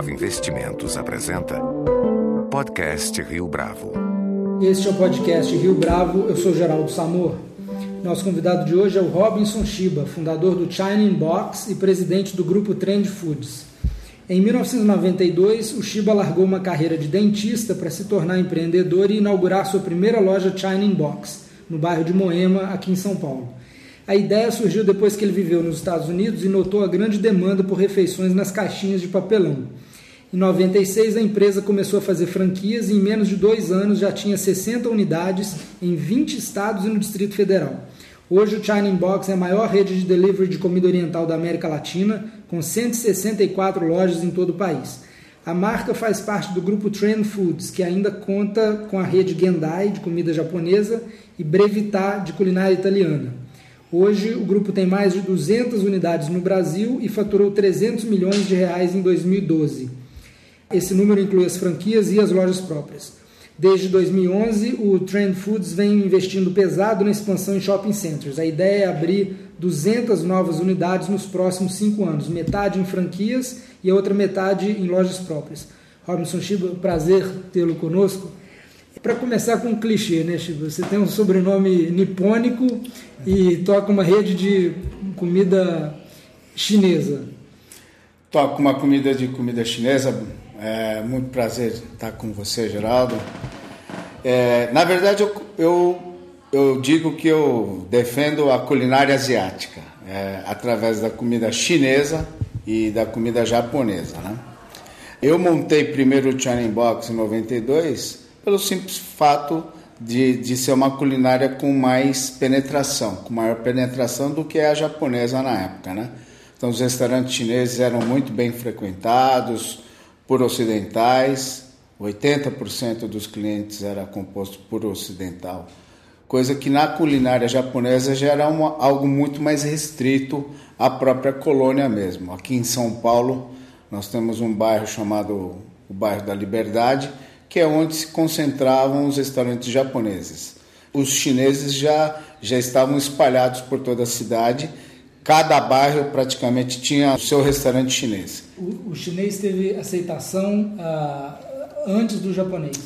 Bravo Investimentos apresenta Podcast Rio Bravo. Este é o podcast Rio Bravo, eu sou Geraldo Samor. Nosso convidado de hoje é o Robinson Shiba, fundador do China in Box e presidente do grupo Trend Foods. Em 1992, o Shiba largou uma carreira de dentista para se tornar empreendedor e inaugurar sua primeira loja China in Box, no bairro de Moema, aqui em São Paulo. A ideia surgiu depois que ele viveu nos Estados Unidos e notou a grande demanda por refeições nas caixinhas de papelão. Em 96, a empresa começou a fazer franquias e em menos de dois anos já tinha 60 unidades em 20 estados e no Distrito Federal. Hoje, o China Box é a maior rede de delivery de comida oriental da América Latina, com 164 lojas em todo o país. A marca faz parte do grupo Trend Foods, que ainda conta com a rede Gendai, de comida japonesa, e Brevità, de culinária italiana. Hoje, o grupo tem mais de 200 unidades no Brasil e faturou 300 milhões de reais em 2012. Esse número inclui as franquias e as lojas próprias. Desde 2011, o Trend Foods vem investindo pesado na expansão em shopping centers. A ideia é abrir 200 novas unidades nos próximos cinco anos, metade em franquias e a outra metade em lojas próprias. Robinson Shiba, prazer tê-lo conosco. Para começar com um clichê, né, Shiba? Você tem um sobrenome nipônico e toca uma rede de comida chinesa. Toco uma comida de comida chinesa. É muito prazer estar com você, Geraldo. É, na verdade, eu, eu, eu, digo que eu defendo a culinária asiática é, através da comida chinesa e da comida japonesa, né? Eu montei primeiro o China Box em 92 pelo simples fato de, de ser uma culinária com mais penetração, com maior penetração do que a japonesa na época, né? Então os restaurantes chineses eram muito bem frequentados por ocidentais, 80% dos clientes era composto por ocidental, coisa que na culinária japonesa já era uma, algo muito mais restrito à própria colônia mesmo. Aqui em São Paulo nós temos um bairro chamado o bairro da Liberdade, que é onde se concentravam os restaurantes japoneses. Os chineses já, já estavam espalhados por toda a cidade, cada bairro praticamente tinha o seu restaurante chinês. O, o chinês teve aceitação uh, antes do japonês?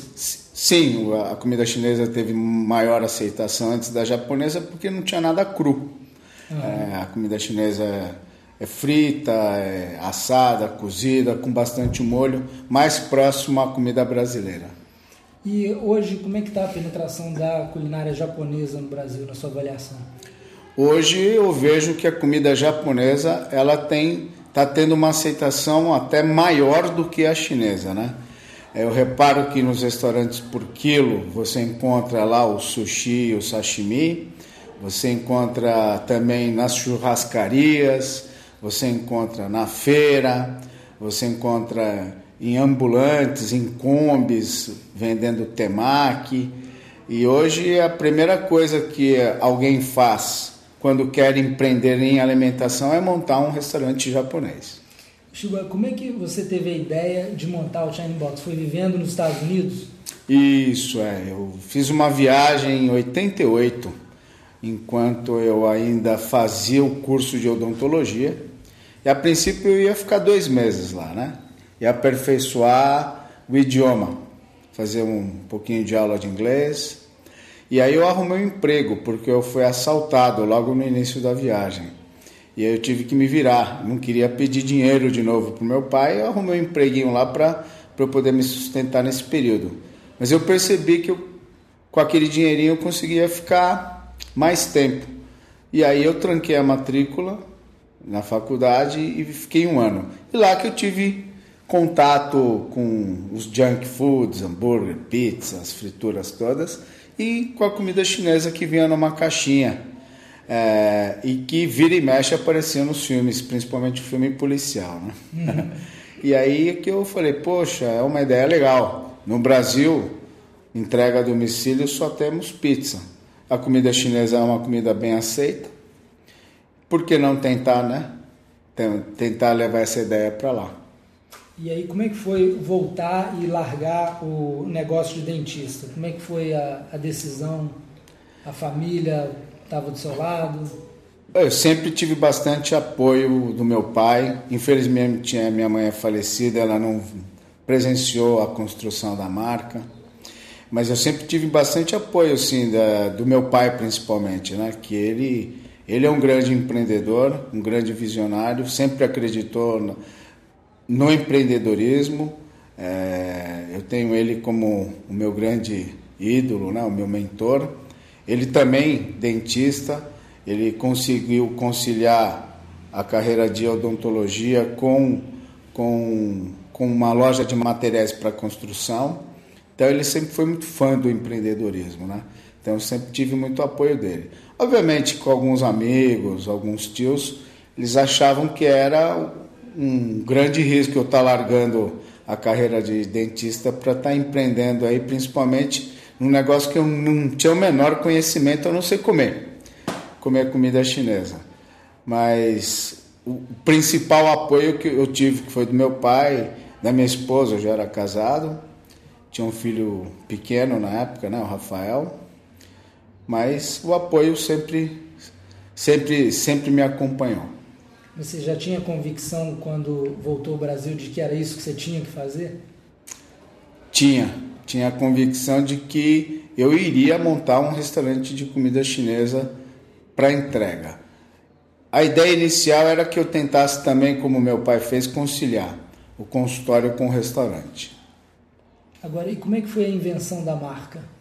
Sim, a comida chinesa teve maior aceitação antes da japonesa porque não tinha nada cru. Uhum. É, a comida chinesa é frita, é assada, cozida, com bastante molho, mais próximo à comida brasileira. E hoje, como é que está a penetração da culinária japonesa no Brasil, na sua avaliação? Hoje eu vejo que a comida japonesa ela tem está tendo uma aceitação até maior do que a chinesa, né? Eu reparo que nos restaurantes por quilo você encontra lá o sushi, o sashimi, você encontra também nas churrascarias, você encontra na feira, você encontra em ambulantes, em combis, vendendo temaki. E hoje a primeira coisa que alguém faz quando quer empreender em alimentação é montar um restaurante japonês. Shiba, como é que você teve a ideia de montar o China Box? Foi vivendo nos Estados Unidos? Isso, é. Eu fiz uma viagem em 88, enquanto eu ainda fazia o curso de odontologia. E a princípio eu ia ficar dois meses lá, né? E aperfeiçoar o idioma, fazer um pouquinho de aula de inglês. E aí eu arrumei um emprego, porque eu fui assaltado logo no início da viagem. E aí eu tive que me virar. Não queria pedir dinheiro de novo para meu pai, eu arrumei um empreguinho lá para eu poder me sustentar nesse período. Mas eu percebi que eu, com aquele dinheirinho eu conseguia ficar mais tempo. E aí eu tranquei a matrícula na faculdade e fiquei um ano. E lá que eu tive contato com os junk foods, hambúrguer, pizza, as frituras todas, e com a comida chinesa que vinha numa caixinha. É, e que vira e mexe aparecia nos filmes, principalmente o filme policial. Né? Uhum. e aí que eu falei, poxa, é uma ideia legal. No Brasil, entrega a domicílio só temos pizza. A comida chinesa é uma comida bem aceita por que não tentar, né? Tentar levar essa ideia para lá. E aí, como é que foi voltar e largar o negócio de dentista? Como é que foi a, a decisão? A família estava do seu lado? Eu sempre tive bastante apoio do meu pai. Infelizmente, minha mãe é falecida, ela não presenciou a construção da marca. Mas eu sempre tive bastante apoio, assim, da, do meu pai, principalmente, né? Que ele, ele é um grande empreendedor, um grande visionário, sempre acreditou no, no empreendedorismo. É, eu tenho ele como o meu grande ídolo, né? O meu mentor. Ele também, dentista, ele conseguiu conciliar a carreira de odontologia com, com, com uma loja de materiais para construção. Então ele sempre foi muito fã do empreendedorismo, né? Então eu sempre tive muito apoio dele. Obviamente com alguns amigos, alguns tios, eles achavam que era um grande risco eu estar largando a carreira de dentista para estar tá empreendendo aí, principalmente num negócio que eu não tinha o menor conhecimento, eu não sei comer comer comida chinesa. Mas o principal apoio que eu tive que foi do meu pai, da minha esposa, eu já era casado, tinha um filho pequeno na época, né, o Rafael. Mas o apoio sempre sempre sempre me acompanhou. Você já tinha convicção quando voltou ao Brasil de que era isso que você tinha que fazer? Tinha, tinha a convicção de que eu iria montar um restaurante de comida chinesa para entrega. A ideia inicial era que eu tentasse também, como meu pai fez, conciliar o consultório com o restaurante. Agora, e como é que foi a invenção da marca?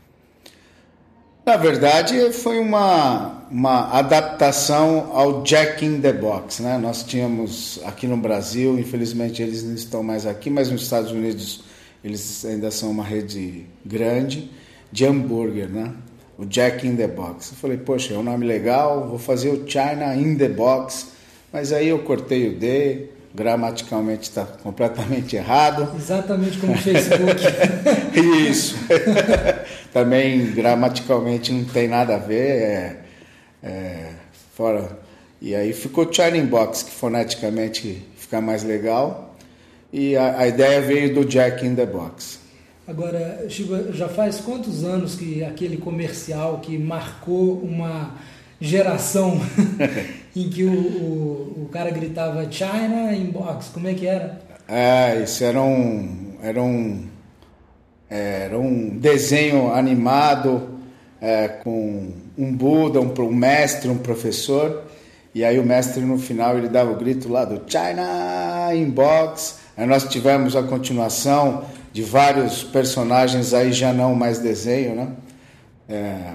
Na verdade, foi uma, uma adaptação ao Jack in the Box. Né? Nós tínhamos aqui no Brasil, infelizmente eles não estão mais aqui, mas nos Estados Unidos eles ainda são uma rede grande de hambúrguer. Né? o Jack in the Box. Eu falei, poxa, é um nome legal, vou fazer o China in the Box, mas aí eu cortei o D, gramaticalmente está completamente errado. Exatamente como o Facebook. Isso. Também gramaticalmente não tem nada a ver, é, é, fora. E aí ficou China in Box, que foneticamente fica mais legal. E a, a ideia veio do Jack in the Box. Agora, Chico, já faz quantos anos que aquele comercial que marcou uma geração em que o, o, o, cara gritava China Inbox, como é que era? É, isso era um, era um, era um desenho animado é, com um Buda, um, um mestre, um professor, e aí o mestre no final ele dava o grito lá do China Inbox, aí nós tivemos a continuação de vários personagens aí já não mais desenho, né? É,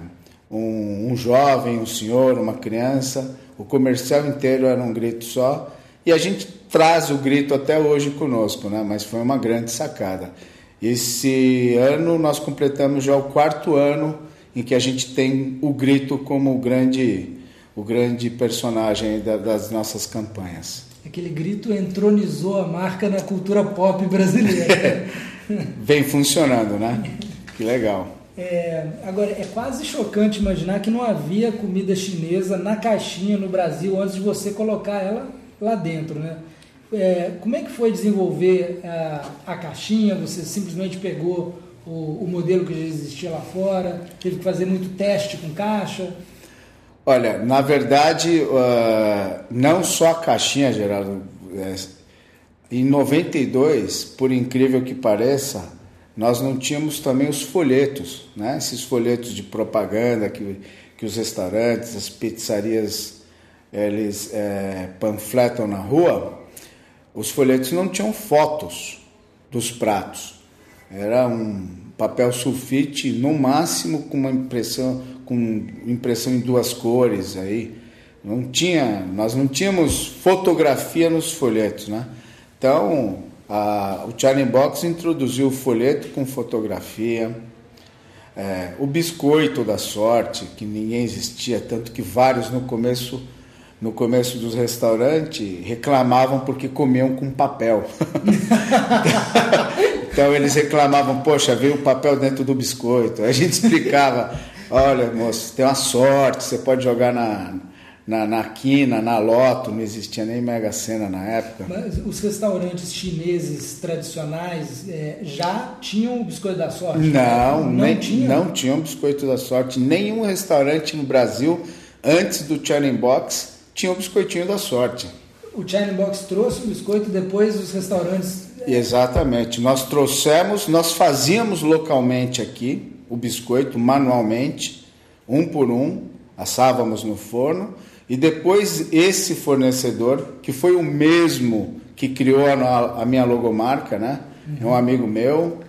um, um, jovem, um senhor, uma criança, o comercial inteiro era um grito só e a gente traz o grito até hoje conosco, né? Mas foi uma grande sacada. Esse ano nós completamos já o quarto ano em que a gente tem o grito como o grande, o grande personagem das nossas campanhas. Aquele grito entronizou a marca na cultura pop brasileira. Vem funcionando, né? Que legal. É, agora, é quase chocante imaginar que não havia comida chinesa na caixinha no Brasil antes de você colocar ela lá dentro, né? É, como é que foi desenvolver a, a caixinha? Você simplesmente pegou o, o, modelo que já existia lá fora? Teve que fazer muito teste com caixa? Olha, na verdade, uh, não só a caixinha, Geraldo. É, em 92, por incrível que pareça, nós não tínhamos também os folhetos, né? esses folhetos de propaganda que, que os restaurantes, as pizzarias, eles é, panfletam na rua. Os folhetos não tinham fotos dos pratos. Era um papel sulfite, no máximo com uma impressão, com impressão em duas cores aí. Não tinha, nós não tínhamos fotografia nos folhetos, né? Então, a, o Charlie Box introduziu o folheto com fotografia, é, o biscoito da sorte, que ninguém existia, tanto que vários no começo, no começo dos restaurantes reclamavam porque comiam com papel. então eles reclamavam, poxa, veio o papel dentro do biscoito. A gente explicava, olha moço, tem uma sorte, você pode jogar na, na, na quina, na loto, não existia nem Mega Sena na época. Mas os restaurantes chineses tradicionais é, já tinham o biscoito da sorte? Não, não, nem, tinha? não tinham biscoito da sorte. Nenhum restaurante no Brasil, antes do Challenge Box, tinha o biscoitinho da sorte. O China Box trouxe o biscoito depois os restaurantes. Exatamente. Nós trouxemos, nós fazíamos localmente aqui o biscoito manualmente, um por um, assávamos no forno e depois esse fornecedor, que foi o mesmo que criou a, a minha logomarca, né? É um amigo meu,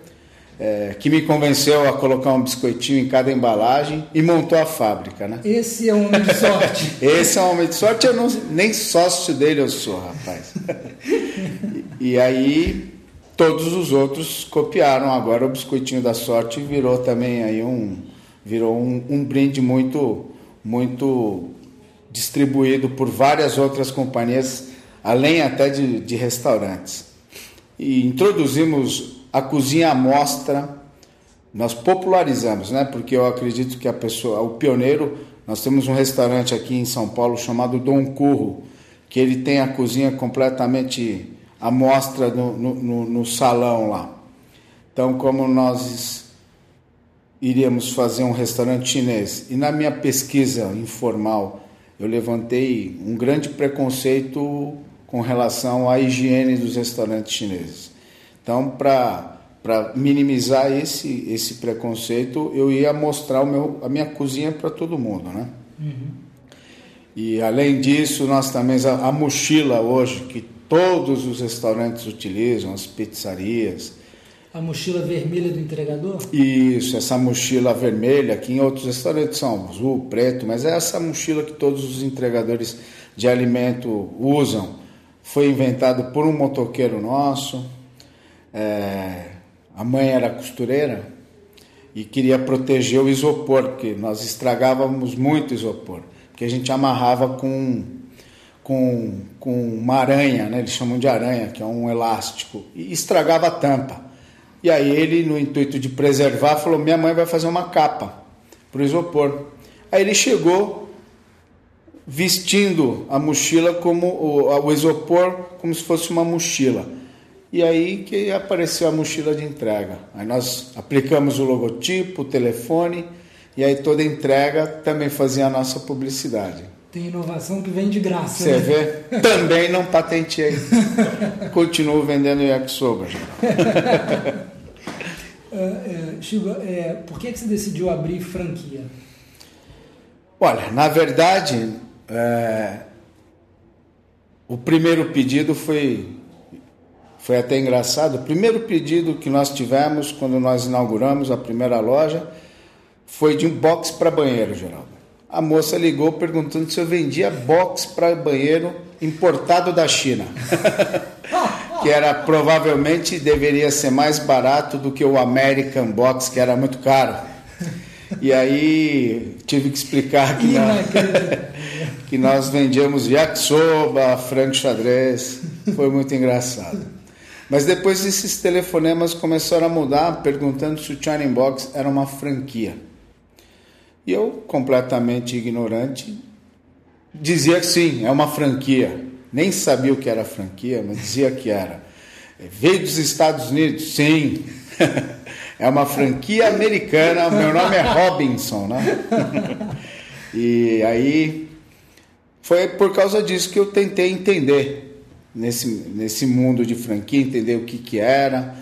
é, que me convenceu a colocar um biscoitinho em cada embalagem e montou a fábrica, né? Esse é um homem de sorte. Esse é um homem de sorte, eu não, nem sócio dele eu sou, rapaz. e, aí todos os outros copiaram. Agora o biscoitinho da sorte virou também aí um virou um, um brinde muito muito distribuído por várias outras companhias, além até de, de restaurantes. E introduzimos a cozinha à mostra, nós popularizamos, né? Porque eu acredito que a pessoa, o pioneiro, nós temos um restaurante aqui em São Paulo chamado Dom Curro, que ele tem a cozinha completamente à mostra no, no, no salão lá. Então, como nós iríamos fazer um restaurante chinês, e na minha pesquisa informal eu levantei um grande preconceito com relação à higiene dos restaurantes chineses. Então, para minimizar esse, esse preconceito, eu ia mostrar o meu, a minha cozinha para todo mundo, né? Uhum. E além disso, nós também a, a, mochila hoje que todos os restaurantes utilizam, as pizzarias. A mochila vermelha do entregador? Isso, essa mochila vermelha, que em outros restaurantes são azul, preto, mas é essa mochila que todos os entregadores de alimento usam. Foi inventado por um motoqueiro nosso, é, a mãe era costureira e queria proteger o isopor, porque nós estragávamos muito isopor, porque a gente amarrava com, com, com uma aranha, né? eles chamam de aranha, que é um elástico, e estragava a tampa. E aí ele, no intuito de preservar, falou: minha mãe vai fazer uma capa para o isopor. Aí ele chegou vestindo a mochila como o, o isopor como se fosse uma mochila. E aí que apareceu a mochila de entrega. Aí nós aplicamos o logotipo, o telefone, e aí toda entrega também fazia a nossa publicidade. Tem inovação que vem de graça. Você né? vê? Também não patentei. Continuo vendendo yakisoba. uh, Chico, é, por que, que você decidiu abrir franquia? Olha, na verdade, é, o primeiro pedido foi foi até engraçado. O primeiro pedido que nós tivemos quando nós inauguramos a primeira loja foi de um box para banheiro, Geraldo. A moça ligou perguntando se eu vendia box para banheiro importado da China. que era provavelmente deveria ser mais barato do que o American Box, que era muito caro. E aí tive que explicar que, nós, que nós vendíamos yakisoba, frango xadrez. Foi muito engraçado. Mas depois esses telefonemas começaram a mudar, perguntando se o China Box era uma franquia. E eu, completamente ignorante, dizia que sim, é uma franquia. Nem sabia o que era franquia, mas dizia que era. É, veio dos Estados Unidos? Sim. é uma franquia americana, meu nome é Robinson, né? e aí foi por causa disso que eu tentei entender nesse, nesse mundo de franquia, entender o que, que era.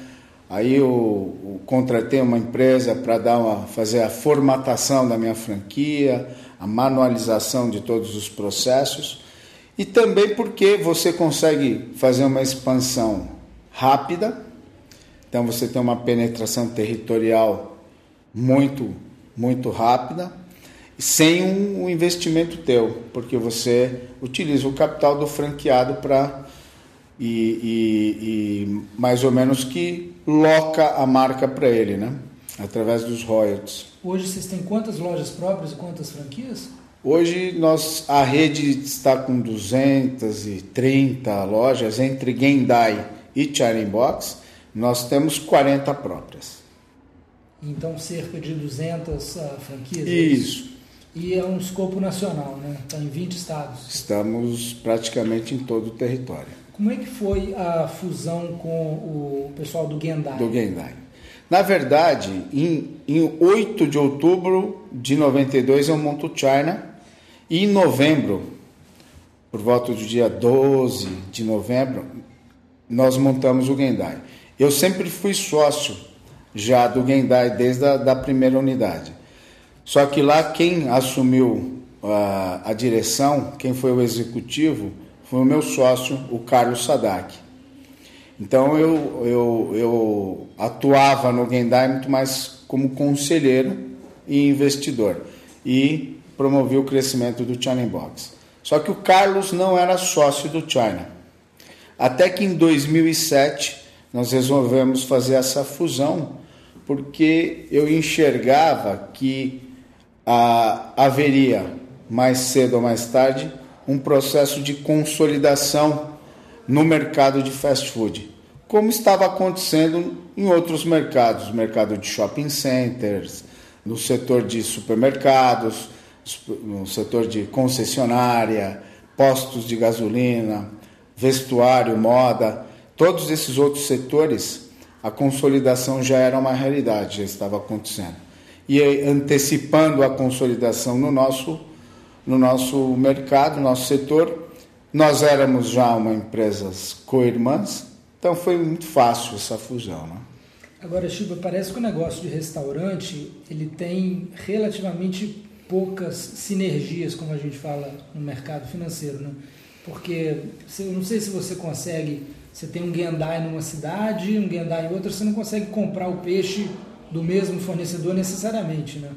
Aí eu, eu contratei uma empresa para dar uma, fazer a formatação da minha franquia, a manualização de todos os processos e também porque você consegue fazer uma expansão rápida, então você tem uma penetração territorial muito muito rápida sem um investimento teu, porque você utiliza o capital do franqueado para e, e, e mais ou menos que loca a marca para ele, né? Através dos royalties. Hoje vocês têm quantas lojas próprias e quantas franquias? Hoje nós, a rede está com 230 lojas entre Gendai e China Box. Nós temos 40 próprias. Então cerca de 200 uh, ah, franquias? É isso. E é um escopo nacional, né? Está em 20 estados. Estamos praticamente em todo o território. Como é que foi a fusão com o pessoal do Gendai? Do Gendai. Na verdade, em, em 8 de outubro de 92 eu monto China e em novembro por volta do dia 12 de novembro, nós montamos o Gendai. Eu sempre fui sócio já do Gendai desde a da primeira unidade. Só que lá quem assumiu a, a direção, quem foi o executivo, foi o meu sócio, o Carlos Sadak. Então eu, eu, eu atuava no Gendai muito mais como conselheiro e investidor e promovi o crescimento do China Box. Só que o Carlos não era sócio do China. Até que em 2007 nós resolvemos fazer essa fusão porque eu enxergava que ah, haveria mais cedo ou mais tarde um processo de consolidação no mercado de fast food, como estava acontecendo em outros mercados, mercado de shopping centers, no setor de supermercados, no setor de concessionária, postos de gasolina, vestuário, moda, todos esses outros setores, a consolidação já era uma realidade, já estava acontecendo. E antecipando a consolidação no nosso, no nosso mercado, no nosso setor, nós éramos já uma empresas co-irmãs, então foi muito fácil essa fusão. Né? Agora, Chico, parece que o negócio de restaurante ele tem relativamente poucas sinergias, como a gente fala no mercado financeiro, né? Porque eu não sei se você consegue, você tem um Gendai numa cidade, um Gendai em outra, você não consegue comprar o peixe do mesmo fornecedor necessariamente, né?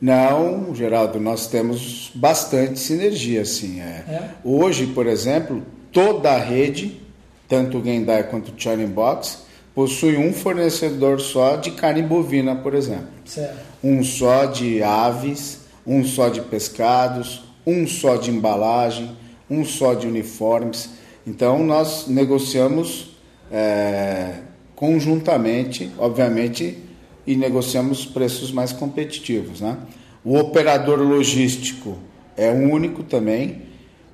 Não, Geraldo, nós temos bastante sinergia, sim. É. é? Hoje, por exemplo, toda a rede, tanto o Gendai quanto o China Box, possui um fornecedor só de carne bovina, por exemplo. Certo. Um só de aves, um só de pescados, um só de embalagem, um só de uniformes. Então nós negociamos é, conjuntamente, obviamente, e negociamos preços mais competitivos. Né? O operador logístico é único também,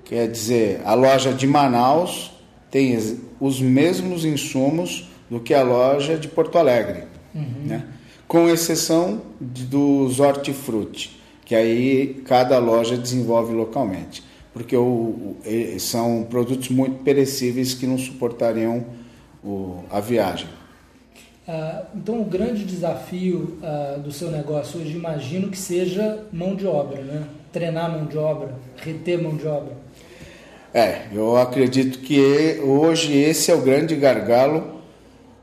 quer dizer, a loja de Manaus tem os mesmos insumos do que a loja de Porto Alegre, uhum. né? com exceção dos hortifruti que aí cada loja desenvolve localmente, porque o, são produtos muito perecíveis que não suportariam o, a viagem. Ah, então, o grande desafio ah, do seu negócio hoje, imagino que seja mão de obra, né? Treinar mão de obra, reter mão de obra. É, eu acredito que hoje esse é o grande gargalo,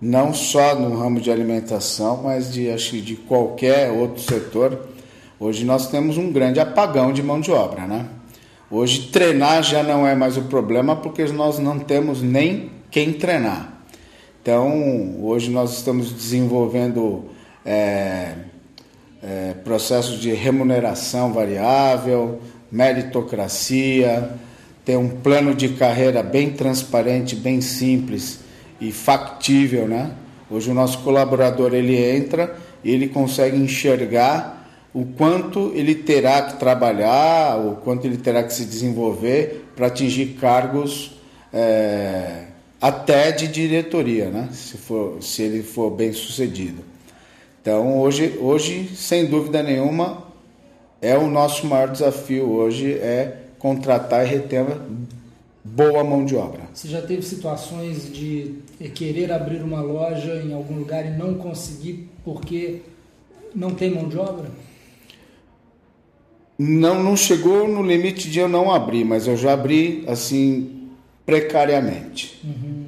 não só no ramo de alimentação, mas de, acho, de qualquer outro setor Hoje nós temos um grande apagão de mão de obra, né? Hoje treinar já não é mais o problema porque nós não temos nem quem treinar. Então hoje nós estamos desenvolvendo é, é, processos de remuneração variável, meritocracia, tem um plano de carreira bem transparente, bem simples e factível, né? Hoje o nosso colaborador ele entra e ele consegue enxergar o quanto ele terá que trabalhar, o quanto ele terá que se desenvolver para atingir cargos é, até de diretoria, né? se, for, se ele for bem sucedido. Então, hoje, hoje, sem dúvida nenhuma, é o nosso maior desafio hoje é contratar e reter boa mão de obra. Você já teve situações de querer abrir uma loja em algum lugar e não conseguir porque não tem mão de obra? Não, não chegou no limite de eu não abrir, mas eu já abri assim precariamente, uhum.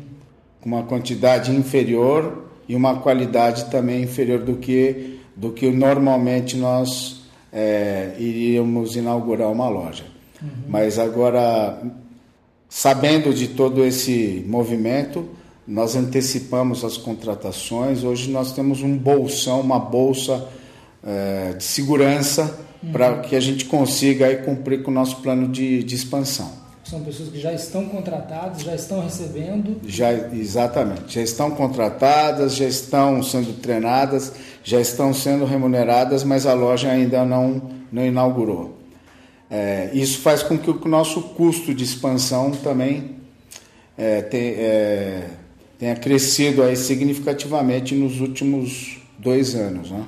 uma quantidade inferior e uma qualidade também inferior do que do que normalmente nós é, iríamos inaugurar uma loja. Uhum. Mas agora, sabendo de todo esse movimento, nós antecipamos as contratações. Hoje nós temos um bolsão, uma bolsa é, de segurança uhum. para que a gente consiga aí cumprir com o nosso plano de, de expansão. São pessoas que já estão contratadas, já estão recebendo? Já, exatamente. Já estão contratadas, já estão sendo treinadas, já estão sendo remuneradas, mas a loja ainda não, não inaugurou. É, isso faz com que o nosso custo de expansão também é, te, é, tenha crescido aí significativamente nos últimos dois anos. Né?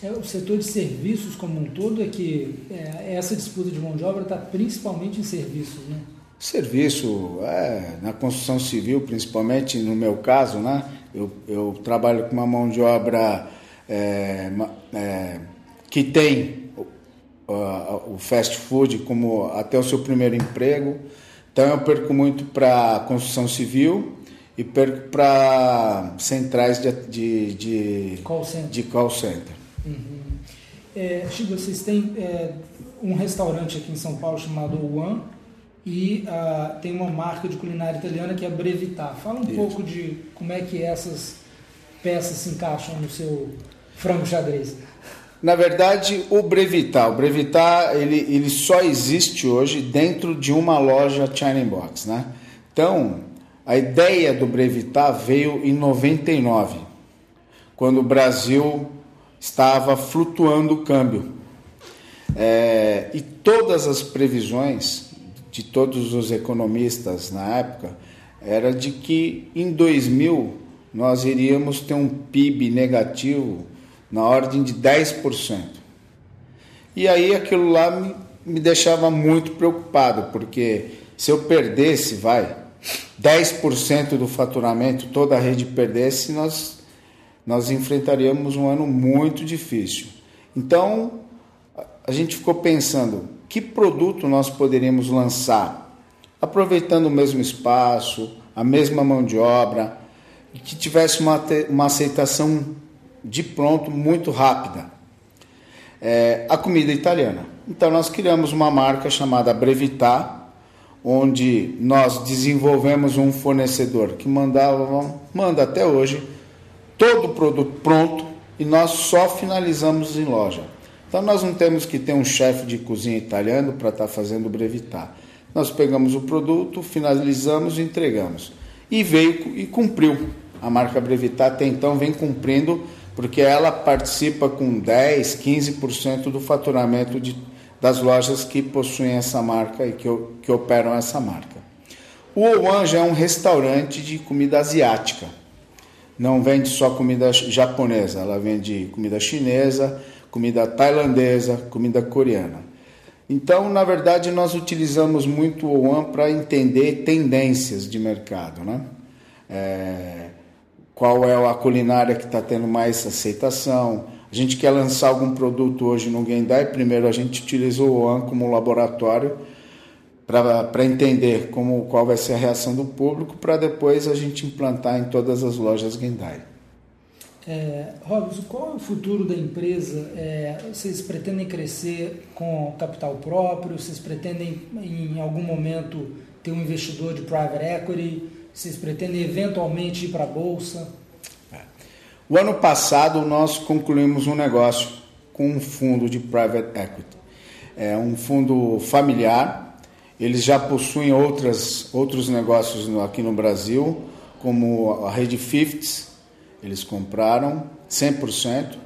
É, o setor de serviços como um todo é que é, essa disputa de mão de obra está principalmente em serviços, né? Serviço, é, na construção civil, principalmente no meu caso, né? Eu, eu trabalho com uma mão de obra é, é, que tem o, o fast food como até o seu primeiro emprego. Então eu perco muito para construção civil e perco para centrais de, de, de, call center. De call center. Uhum. É, Chico, vocês têm é, um restaurante aqui em São Paulo chamado One e uh, tem uma marca de culinária italiana que é Brevitar. Fala um Isso. pouco de como é que essas peças se encaixam no seu frango xadrez. Na verdade, o Brevitar, o Brevitar ele, ele só existe hoje dentro de uma loja China Box, né? Então, a ideia do Brevitar veio em 99, quando o Brasil estava flutuando o câmbio. É, e todas as previsões de todos os economistas na época era de que em 2000 nós iríamos ter um PIB negativo na ordem de 10%. E aí aquilo lá me, me deixava muito preocupado, porque se eu perdesse, vai, 10% do faturamento, toda a rede perdesse, nós, nós enfrentaríamos um ano muito difícil. Então, a gente ficou pensando, que produto nós poderíamos lançar, aproveitando o mesmo espaço, a mesma mão de obra, que tivesse uma, uma aceitação de pronto muito rápida. É, a comida italiana. Então nós criamos uma marca chamada Brevitar, onde nós desenvolvemos um fornecedor que mandava, manda até hoje todo o produto pronto e nós só finalizamos em loja. Então nós não temos que ter um chefe de cozinha italiano para estar tá fazendo brevitar. Nós pegamos o produto, finalizamos e entregamos. E veio e cumpriu. A marca Brevitar até então vem cumprindo, porque ela participa com 10, 15% do faturamento de, das lojas que possuem essa marca e que, que operam essa marca. O Owan já é um restaurante de comida asiática. Não vende só comida japonesa, ela vende comida chinesa, comida tailandesa, comida coreana. Então, na verdade, nós utilizamos muito o OAN para entender tendências de mercado, né? É, qual é a culinária que está tendo mais aceitação? A gente quer lançar algum produto hoje no Gendai, primeiro a gente utilizou o OAN como laboratório para entender como, qual vai ser a reação do público, para depois a gente implantar em todas as lojas Gendai. É, Robson, qual é o futuro da empresa? É, vocês pretendem crescer com capital próprio? Vocês pretendem, em algum momento, ter um investidor de private equity? Vocês pretendem, eventualmente, ir para a Bolsa? O ano passado, nós concluímos um negócio com um fundo de private equity. É um fundo familiar. Eles já possuem outras, outros negócios aqui no Brasil, como a Rede Fifths, eles compraram 100%.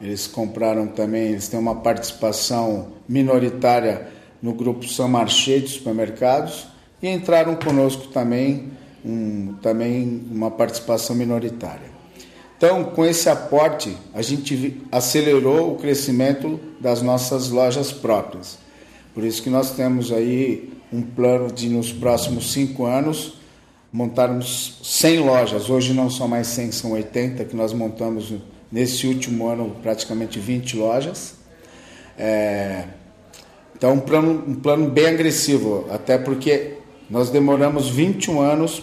Eles compraram também, eles têm uma participação minoritária no grupo São Marché de supermercados e entraram conosco também, um, também uma participação minoritária. Então, com esse aporte, a gente acelerou o crescimento das nossas lojas próprias. Por isso que nós temos aí um plano de, nos próximos cinco anos, montarmos 100 lojas. Hoje não são mais 100, são 80 que nós montamos nesse último ano, praticamente 20 lojas. É, então, um plano, um plano bem agressivo, até porque nós demoramos 21 anos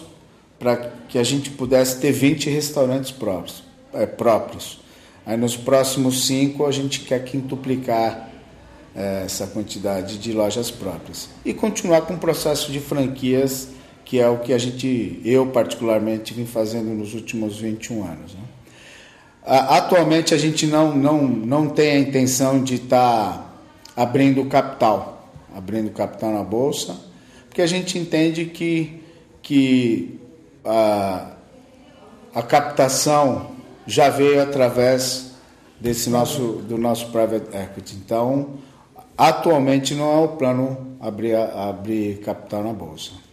para que a gente pudesse ter 20 restaurantes próprios. É, próprios. Aí nos próximos cinco a gente quer quintuplicar é, essa quantidade de lojas próprias e continuar com o processo de franquias que é o que a gente, eu particularmente, vim fazendo nos últimos 21 anos. Né? Atualmente a gente não, não, não tem a intenção de estar tá abrindo capital, abrindo capital na Bolsa, porque a gente entende que, que a, a captação já veio através desse nosso, do nosso private equity. Então, atualmente não é o plano abrir, abrir capital na Bolsa.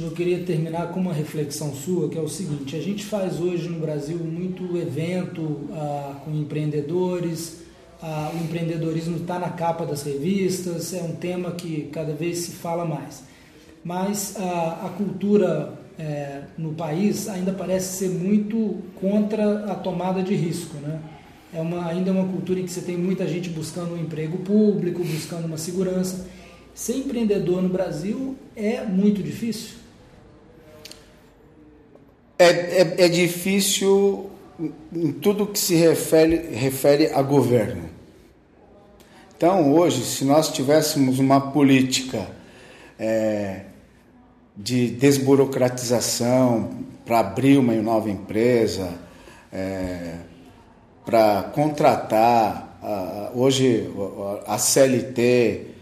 Eu queria terminar com uma reflexão sua, que é o seguinte: a gente faz hoje no Brasil muito evento ah, com empreendedores, ah, o empreendedorismo está na capa das revistas, é um tema que cada vez se fala mais. mas a, a cultura é, no país ainda parece ser muito contra a tomada de risco, né? É uma, ainda é uma cultura em que você tem muita gente buscando um emprego público, buscando uma segurança. Ser empreendedor no Brasil é muito difícil? É, é, é difícil em tudo que se refere, refere a governo. Então, hoje, se nós tivéssemos uma política é, de desburocratização para abrir uma nova empresa, é, para contratar, a, hoje a CLT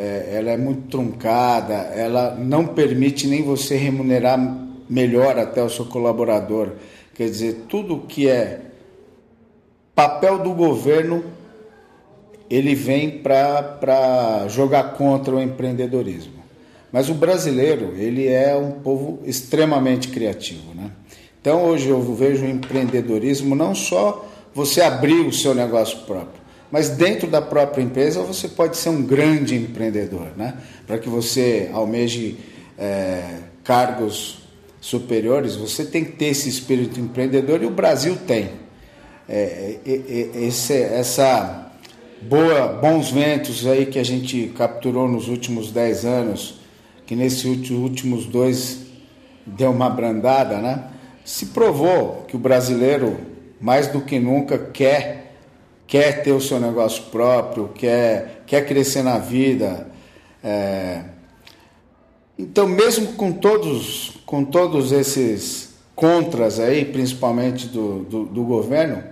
é, ela é muito truncada, ela não permite nem você remunerar melhor até o seu colaborador. Quer dizer, tudo que é papel do governo, ele vem para jogar contra o empreendedorismo. Mas o brasileiro, ele é um povo extremamente criativo, né? Então hoje eu vejo o empreendedorismo não só você abrir o seu negócio próprio, mas dentro da própria empresa você pode ser um grande empreendedor, né? Para que você almeje é, cargos superiores, você tem que ter esse espírito empreendedor e o Brasil tem. É, é, é, esse, essa boa, bons ventos aí que a gente capturou nos últimos 10 anos, que nesses últimos dois deu uma brandada, né? Se provou que o brasileiro, mais do que nunca, quer, quer ter o seu negócio próprio, quer, quer crescer na vida. É, então, mesmo com todos, com todos esses contras aí, principalmente do, do, do governo,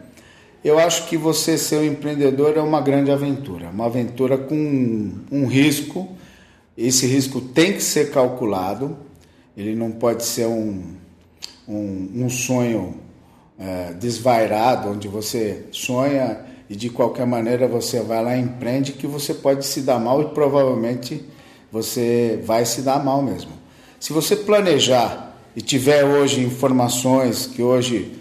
eu acho que você ser um empreendedor é uma grande aventura, uma aventura com um, um risco. Esse risco tem que ser calculado, ele não pode ser um, um, um sonho é, desvairado, onde você sonha e de qualquer maneira você vai lá e empreende, que você pode se dar mal e provavelmente você vai se dar mal mesmo. Se você planejar e tiver hoje informações que hoje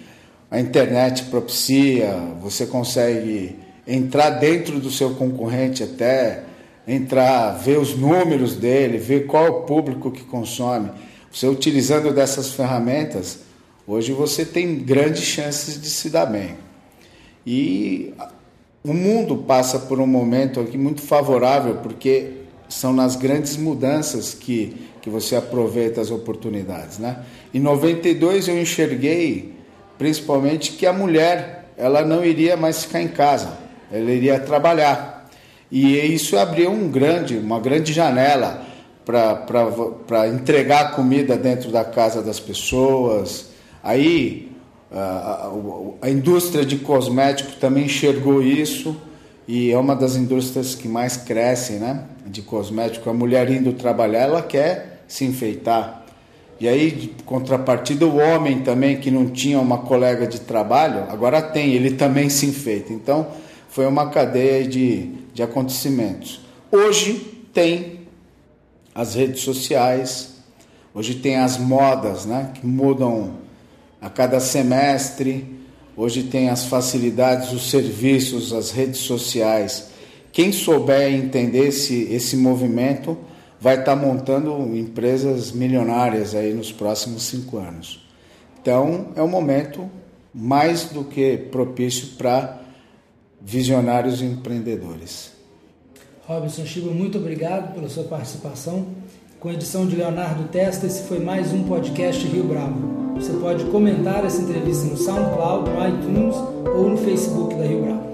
a internet propicia, você consegue entrar dentro do seu concorrente até entrar, ver os números dele, ver qual é o público que consome. Você utilizando dessas ferramentas, hoje você tem grandes chances de se dar bem. E o mundo passa por um momento aqui muito favorável, porque são nas grandes mudanças que, que você aproveita as oportunidades, né? Em 92 eu enxerguei principalmente que a mulher ela não iria mais ficar em casa, ela iria trabalhar. E isso abriu um grande, uma grande janela para entregar comida dentro da casa das pessoas. Aí a, a, a indústria de cosmético também enxergou isso e é uma das indústrias que mais cresce, né? De cosmético. A mulher indo trabalhar, ela quer se enfeitar. E aí, de contrapartida, o homem também, que não tinha uma colega de trabalho, agora tem, ele também se enfeita. Então, foi uma cadeia de, de acontecimentos. Hoje tem as redes sociais, hoje tem as modas, né? Que mudam a cada semestre Hoje tem as facilidades, os serviços, as redes sociais. Quem souber entender esse, esse movimento vai estar tá montando empresas milionárias aí nos próximos cinco anos. Então é um momento mais do que propício para visionários e empreendedores. Robson Chiba, muito obrigado pela sua participação. Com a edição de Leonardo Testa, esse foi mais um podcast Rio Bravo. Você pode comentar essa entrevista no SoundCloud, no iTunes ou no Facebook da Rio Bravo.